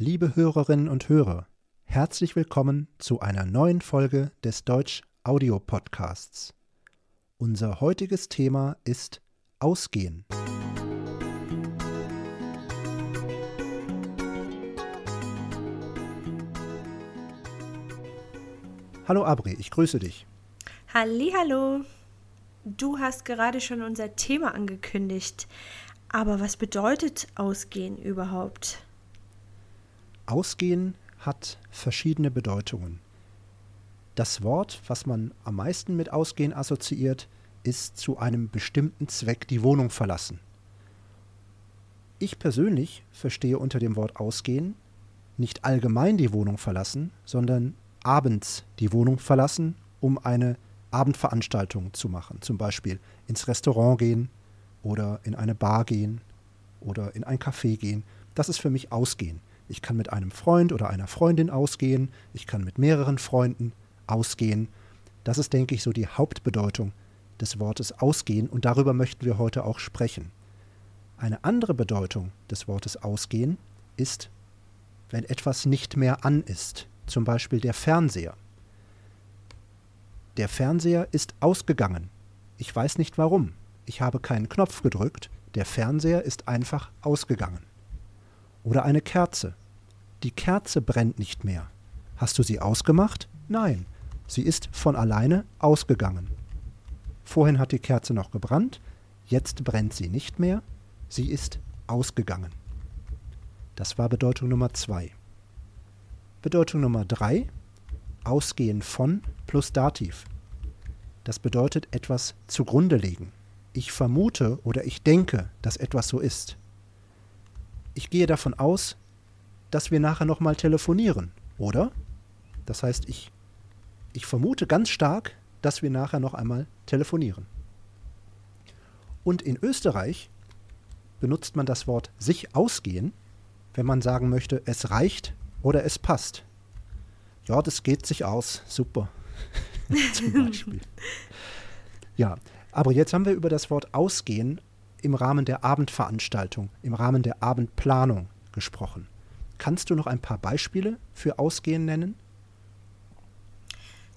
Liebe Hörerinnen und Hörer, herzlich willkommen zu einer neuen Folge des Deutsch Audio Podcasts. Unser heutiges Thema ist Ausgehen. Hallo Abri, ich grüße dich. Hallo. Du hast gerade schon unser Thema angekündigt. Aber was bedeutet Ausgehen überhaupt? Ausgehen hat verschiedene Bedeutungen. Das Wort, was man am meisten mit Ausgehen assoziiert, ist zu einem bestimmten Zweck die Wohnung verlassen. Ich persönlich verstehe unter dem Wort Ausgehen nicht allgemein die Wohnung verlassen, sondern abends die Wohnung verlassen, um eine Abendveranstaltung zu machen. Zum Beispiel ins Restaurant gehen oder in eine Bar gehen oder in ein Café gehen. Das ist für mich Ausgehen. Ich kann mit einem Freund oder einer Freundin ausgehen. Ich kann mit mehreren Freunden ausgehen. Das ist, denke ich, so die Hauptbedeutung des Wortes Ausgehen und darüber möchten wir heute auch sprechen. Eine andere Bedeutung des Wortes Ausgehen ist, wenn etwas nicht mehr an ist zum Beispiel der Fernseher. Der Fernseher ist ausgegangen. Ich weiß nicht warum. Ich habe keinen Knopf gedrückt. Der Fernseher ist einfach ausgegangen. Oder eine Kerze. Die Kerze brennt nicht mehr. Hast du sie ausgemacht? Nein, sie ist von alleine ausgegangen. Vorhin hat die Kerze noch gebrannt, jetzt brennt sie nicht mehr, sie ist ausgegangen. Das war Bedeutung Nummer zwei. Bedeutung Nummer drei, ausgehen von plus Dativ. Das bedeutet etwas zugrunde legen. Ich vermute oder ich denke, dass etwas so ist. Ich gehe davon aus, dass wir nachher nochmal telefonieren, oder? Das heißt, ich, ich vermute ganz stark, dass wir nachher noch einmal telefonieren. Und in Österreich benutzt man das Wort sich ausgehen, wenn man sagen möchte, es reicht, oder es passt. Ja, das geht sich aus. Super. Zum Beispiel. Ja, aber jetzt haben wir über das Wort ausgehen im Rahmen der Abendveranstaltung, im Rahmen der Abendplanung gesprochen. Kannst du noch ein paar Beispiele für Ausgehen nennen?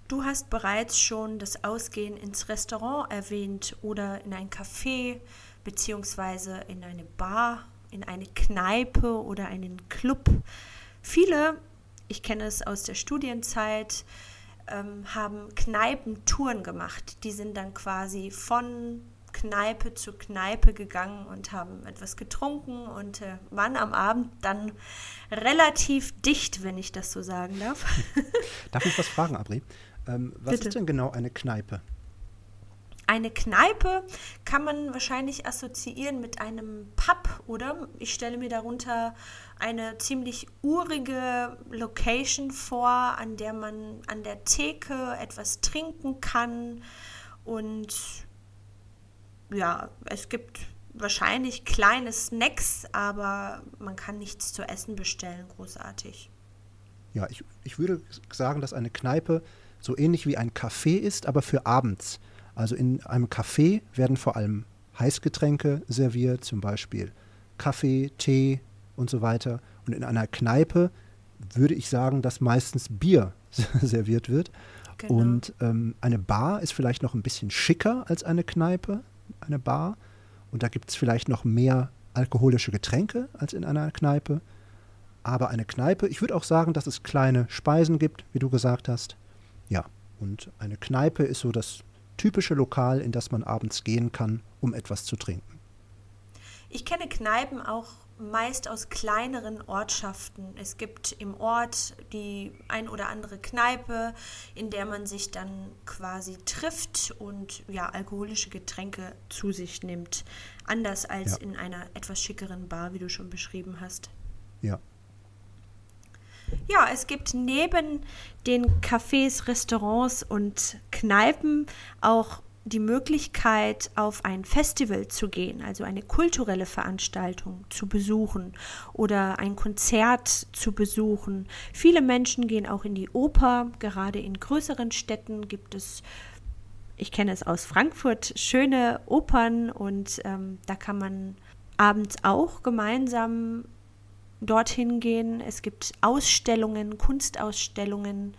Du hast bereits schon das Ausgehen ins Restaurant erwähnt oder in ein Café beziehungsweise in eine Bar, in eine Kneipe oder einen Club. Viele, ich kenne es aus der Studienzeit, ähm, haben Kneipentouren gemacht. Die sind dann quasi von Kneipe zu Kneipe gegangen und haben etwas getrunken und äh, waren am Abend dann relativ dicht, wenn ich das so sagen darf. darf ich was fragen, Abri? Ähm, was Bitte. ist denn genau eine Kneipe? Eine Kneipe kann man wahrscheinlich assoziieren mit einem Pub, oder? Ich stelle mir darunter eine ziemlich urige Location vor, an der man an der Theke etwas trinken kann. Und ja, es gibt wahrscheinlich kleine Snacks, aber man kann nichts zu essen bestellen, großartig. Ja, ich, ich würde sagen, dass eine Kneipe so ähnlich wie ein Café ist, aber für abends. Also in einem Café werden vor allem Heißgetränke serviert, zum Beispiel Kaffee, Tee und so weiter. Und in einer Kneipe würde ich sagen, dass meistens Bier serviert wird. Genau. Und ähm, eine Bar ist vielleicht noch ein bisschen schicker als eine Kneipe, eine Bar. Und da gibt es vielleicht noch mehr alkoholische Getränke als in einer Kneipe. Aber eine Kneipe, ich würde auch sagen, dass es kleine Speisen gibt, wie du gesagt hast. Ja, und eine Kneipe ist so das typische Lokal, in das man abends gehen kann, um etwas zu trinken. Ich kenne Kneipen auch meist aus kleineren Ortschaften. Es gibt im Ort die ein oder andere Kneipe, in der man sich dann quasi trifft und ja, alkoholische Getränke zu sich nimmt. Anders als ja. in einer etwas schickeren Bar, wie du schon beschrieben hast. Ja, ja, es gibt neben den Cafés, Restaurants und Kneipen auch die Möglichkeit, auf ein Festival zu gehen, also eine kulturelle Veranstaltung zu besuchen oder ein Konzert zu besuchen. Viele Menschen gehen auch in die Oper, gerade in größeren Städten gibt es, ich kenne es aus Frankfurt, schöne Opern und ähm, da kann man abends auch gemeinsam dorthin gehen. Es gibt Ausstellungen, Kunstausstellungen,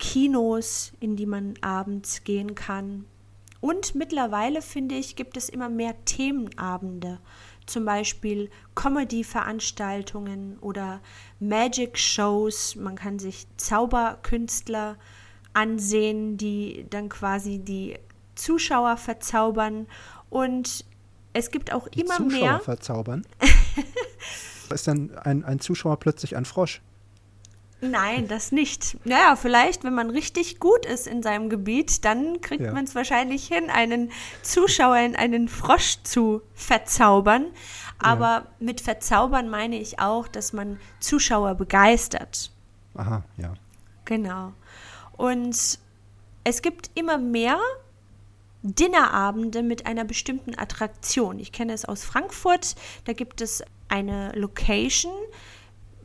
Kinos, in die man abends gehen kann. Und mittlerweile, finde ich, gibt es immer mehr Themenabende. Zum Beispiel Comedy-Veranstaltungen oder Magic-Shows. Man kann sich Zauberkünstler ansehen, die dann quasi die Zuschauer verzaubern. Und es gibt auch die immer Zuschauer mehr. verzaubern? ist dann ein, ein Zuschauer plötzlich ein Frosch? Nein, das nicht. Naja, vielleicht, wenn man richtig gut ist in seinem Gebiet, dann kriegt Ja. man es wahrscheinlich hin, einen Zuschauer in einen Frosch zu verzaubern. Aber mit verzaubern meine ich auch, dass man Zuschauer begeistert. Aha, ja. Genau. Und es gibt immer mehr Dinnerabende mit einer bestimmten Attraktion. Ich kenne es aus Frankfurt. Da gibt es eine Location.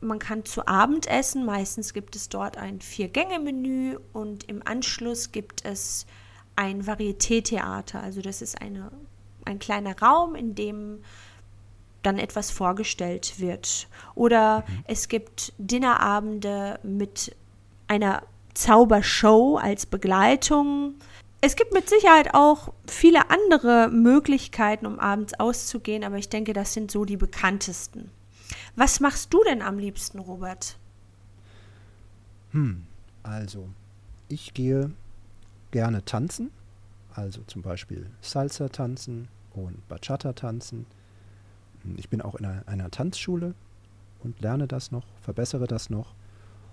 Man kann zu Abend essen. Meistens gibt es dort ein Vier-Gänge-Menü und im Anschluss gibt es ein Varieté-Theater. Also das ist eine, ein kleiner Raum, in dem dann etwas vorgestellt wird. Oder es gibt Dinnerabende mit einer Zaubershow als Begleitung. Es gibt mit Sicherheit auch viele andere Möglichkeiten, um abends auszugehen, aber ich denke, das sind so die bekanntesten. Was machst du denn am liebsten, Robert? Hm, also, ich gehe gerne tanzen, also zum Beispiel Salsa tanzen und Bachata tanzen. Ich bin auch in einer, einer Tanzschule und lerne das noch, verbessere das noch.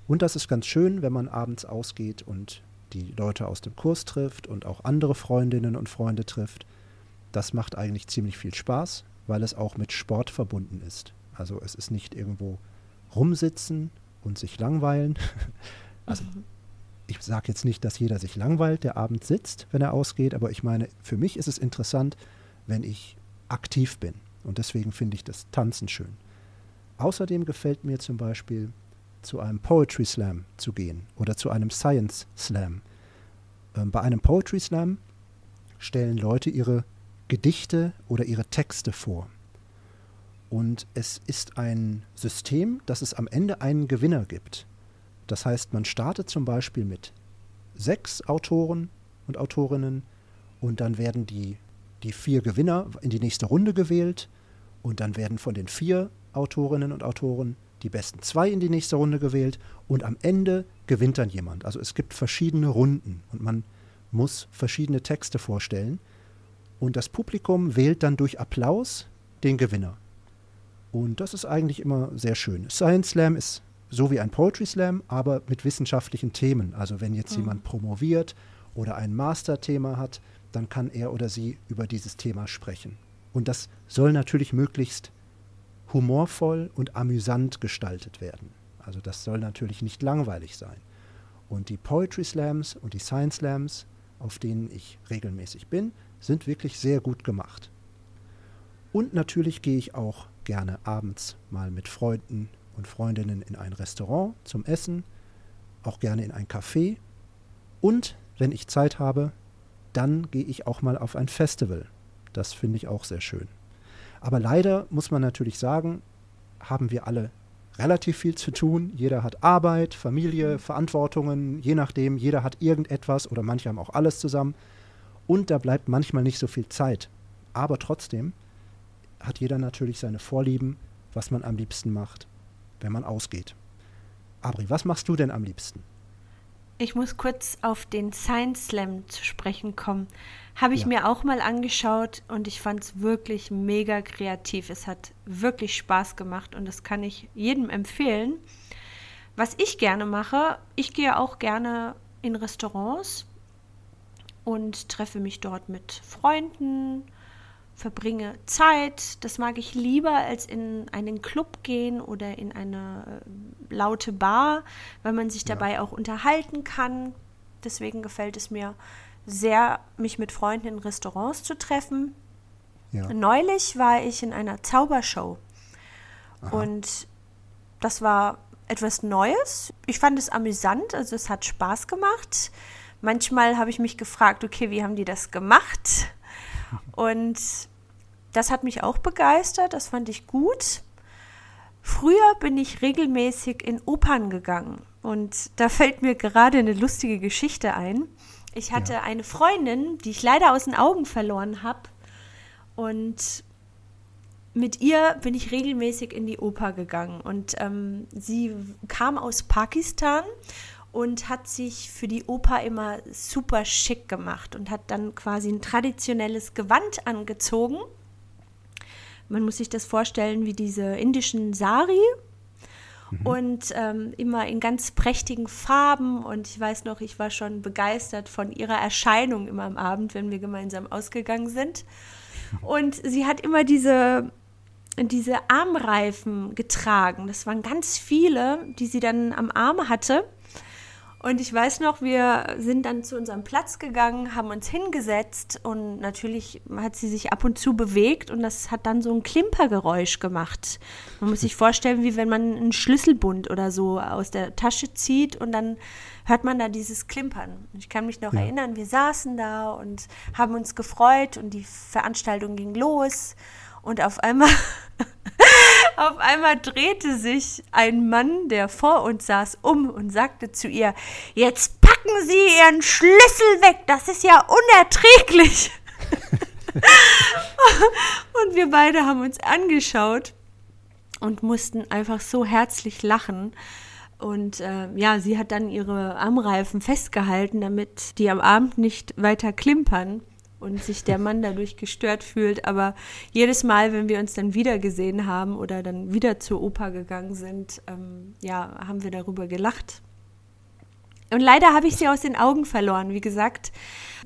Und das ist ganz schön, wenn man abends ausgeht und die Leute aus dem Kurs trifft und auch andere Freundinnen und Freunde trifft. Das macht eigentlich ziemlich viel Spaß, weil es auch mit Sport verbunden ist. Also es ist nicht irgendwo rumsitzen und sich langweilen. Also ich sage jetzt nicht, dass jeder sich langweilt, der abends sitzt, wenn er ausgeht, aber ich meine, für mich ist es interessant, wenn ich aktiv bin. Und deswegen finde ich das Tanzen schön. Außerdem gefällt mir zum Beispiel zu einem Poetry Slam zu gehen oder zu einem Science Slam. Ähm, bei einem Poetry Slam stellen Leute ihre Gedichte oder ihre Texte vor. Und es ist ein System, dass es am Ende einen Gewinner gibt. Das heißt, man startet zum Beispiel mit sechs Autoren und Autorinnen und dann werden die, die vier Gewinner in die nächste Runde gewählt und dann werden von den vier Autorinnen und Autoren die besten zwei in die nächste Runde gewählt und am Ende gewinnt dann jemand. Also es gibt verschiedene Runden und man muss verschiedene Texte vorstellen und das Publikum wählt dann durch Applaus den Gewinner. Und das ist eigentlich immer sehr schön. Science Slam ist so wie ein Poetry Slam, aber mit wissenschaftlichen Themen. Also wenn jetzt Mhm. jemand promoviert oder ein Masterthema hat, dann kann er oder sie über dieses Thema sprechen. Und das soll natürlich möglichst humorvoll und amüsant gestaltet werden. Also das soll natürlich nicht langweilig sein. Und die Poetry Slams und die Science Slams, auf denen ich regelmäßig bin, sind wirklich sehr gut gemacht. Und natürlich gehe ich auch gerne abends mal mit Freunden und Freundinnen in ein Restaurant zum Essen, auch gerne in ein Café. Und wenn ich Zeit habe, dann gehe ich auch mal auf ein Festival. Das finde ich auch sehr schön. Aber leider muss man natürlich sagen, haben wir alle relativ viel zu tun. Jeder hat Arbeit, Familie, Verantwortungen, je nachdem, jeder hat irgendetwas oder manche haben auch alles zusammen. Und da bleibt manchmal nicht so viel Zeit. Aber trotzdem hat jeder natürlich seine Vorlieben, was man am liebsten macht, wenn man ausgeht. Abri, was machst du denn am liebsten? Ich muss kurz auf den Science Slam zu sprechen kommen. Habe ich Ja. mir auch mal angeschaut und ich fand es wirklich mega kreativ. Es hat wirklich Spaß gemacht und das kann ich jedem empfehlen. Was ich gerne mache, ich gehe auch gerne in Restaurants und treffe mich dort mit Freunden, verbringe Zeit. Das mag ich lieber als in einen Club gehen oder in eine äh, laute Bar, weil man sich Ja. dabei auch unterhalten kann. Deswegen gefällt es mir sehr, mich mit Freunden in Restaurants zu treffen. Ja, Neulich war ich in einer Zaubershow Aha. und das war etwas Neues. Ich fand es amüsant, also es hat Spaß gemacht. Manchmal habe ich mich gefragt, okay, wie haben die das gemacht? Und das hat mich auch begeistert, das fand ich gut. Früher bin ich regelmäßig in Opern gegangen und da fällt mir gerade eine lustige Geschichte ein. Ich hatte ja. eine Freundin, die ich leider aus den Augen verloren habe und mit ihr bin ich regelmäßig in die Oper gegangen und ähm, sie kam aus Pakistan und hat sich für die Oper immer super schick gemacht und hat dann quasi ein traditionelles Gewand angezogen. Man muss sich das vorstellen wie diese indischen Sari mhm. und ähm, immer in ganz prächtigen Farben. Und ich weiß noch, ich war schon begeistert von ihrer Erscheinung immer am Abend, wenn wir gemeinsam ausgegangen sind. Und sie hat immer diese diese Armreifen getragen. Das waren ganz viele, die sie dann am Arm hatte. Und ich weiß noch, wir sind dann zu unserem Platz gegangen, haben uns hingesetzt und natürlich hat sie sich ab und zu bewegt und das hat dann so ein Klimpergeräusch gemacht. Man muss sich vorstellen, wie wenn man einen Schlüsselbund oder so aus der Tasche zieht und dann hört man da dieses Klimpern. Ich kann mich noch ja. erinnern, wir saßen da und haben uns gefreut und die Veranstaltung ging los und auf einmal Auf einmal drehte sich ein Mann, der vor uns saß, um und sagte zu ihr, jetzt packen Sie Ihren Schlüssel weg, das ist ja unerträglich. und wir beide haben uns angeschaut und mussten einfach so herzlich lachen. Und äh, ja, sie hat dann ihre Armreifen festgehalten, damit die am Abend nicht weiter klimpern und sich der Mann dadurch gestört fühlt. Aber jedes Mal, wenn wir uns dann wieder gesehen haben oder dann wieder zur Oper gegangen sind, ähm, ja, haben wir darüber gelacht. Und leider habe ich sie aus den Augen verloren. Wie gesagt,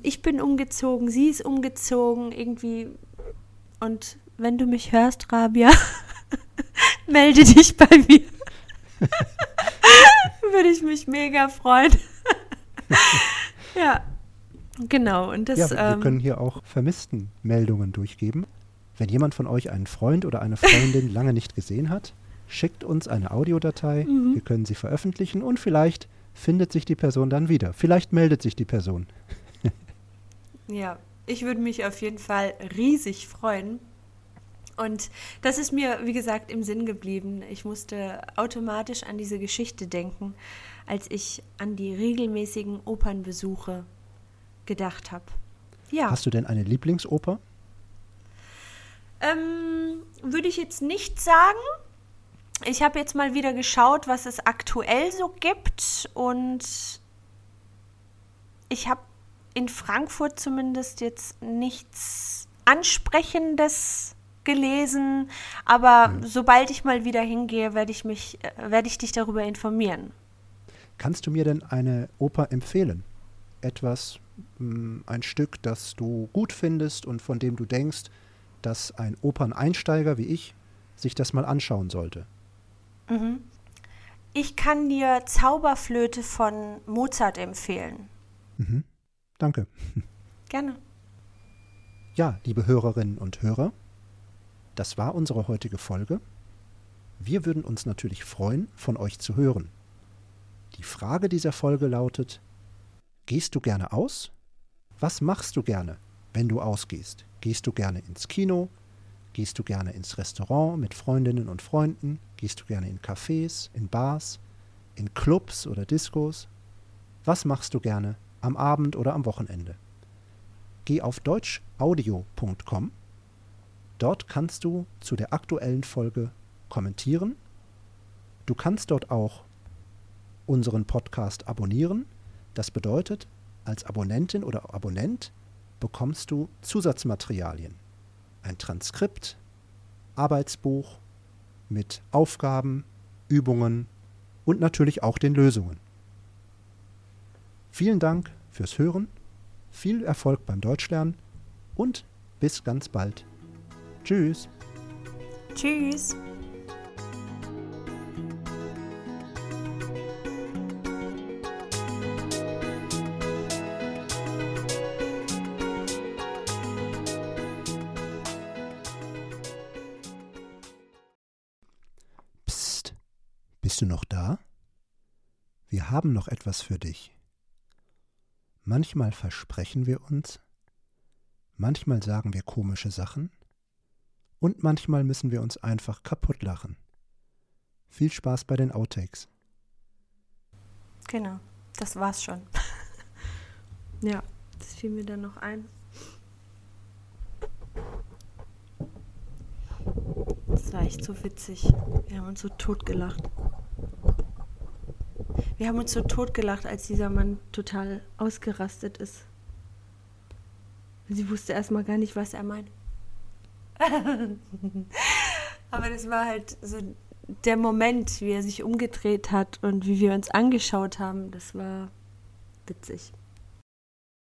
ich bin umgezogen, sie ist umgezogen, irgendwie. Und wenn du mich hörst, Rabia, melde dich bei mir. Würde ich mich mega freuen. ja. Genau, und das. Ja, wir ähm, können hier auch vermissten Meldungen durchgeben. Wenn jemand von euch einen Freund oder eine Freundin lange nicht gesehen hat, schickt uns eine Audiodatei, mhm. wir können sie veröffentlichen und vielleicht findet sich die Person dann wieder. Vielleicht meldet sich die Person. ja, ich würde mich auf jeden Fall riesig freuen. Und das ist mir, wie gesagt, im Sinn geblieben. Ich musste automatisch an diese Geschichte denken, als ich an die regelmäßigen Opernbesuche gedacht habe. Ja. Hast du denn eine Lieblingsoper? Ähm, würde ich jetzt nicht sagen. Ich habe jetzt mal wieder geschaut, was es aktuell so gibt und ich habe in Frankfurt zumindest jetzt nichts Ansprechendes gelesen, aber mhm. sobald ich mal wieder hingehe, werde ich mich, äh, werde ich dich darüber informieren. Kannst du mir denn eine Oper empfehlen? Etwas, ein Stück, das du gut findest und von dem du denkst, dass ein Operneinsteiger wie ich sich das mal anschauen sollte? Mhm. Ich kann dir Zauberflöte von Mozart empfehlen. Mhm. Danke. Gerne. Ja, liebe Hörerinnen und Hörer, das war unsere heutige Folge. Wir würden uns natürlich freuen, von euch zu hören. Die Frage dieser Folge lautet, Gehst du gerne aus? Was machst du gerne, wenn du ausgehst? Gehst du gerne ins Kino? Gehst du gerne ins Restaurant mit Freundinnen und Freunden? Gehst du gerne in Cafés, in Bars, in Clubs oder Diskos? Was machst du gerne am Abend oder am Wochenende? Geh auf deutschaudio.com. Dort kannst du zu der aktuellen Folge kommentieren. Du kannst dort auch unseren Podcast abonnieren das bedeutet, als Abonnentin oder Abonnent bekommst du Zusatzmaterialien. Ein Transkript, Arbeitsbuch mit Aufgaben, Übungen und natürlich auch den Lösungen. Vielen Dank fürs Hören, viel Erfolg beim Deutschlernen und bis ganz bald. Tschüss. Tschüss. Bist du noch da? Wir haben noch etwas für dich. Manchmal versprechen wir uns, manchmal sagen wir komische Sachen und manchmal müssen wir uns einfach kaputt lachen. Viel Spaß bei den Outtakes. Genau, das war's schon. ja, das fiel mir dann noch ein. Das war echt so witzig. Wir haben uns so totgelacht. Wir haben uns so totgelacht, als dieser Mann total ausgerastet ist. Sie wusste erstmal gar nicht, was er meint. Aber das war halt so der Moment, wie er sich umgedreht hat und wie wir uns angeschaut haben. Das war witzig.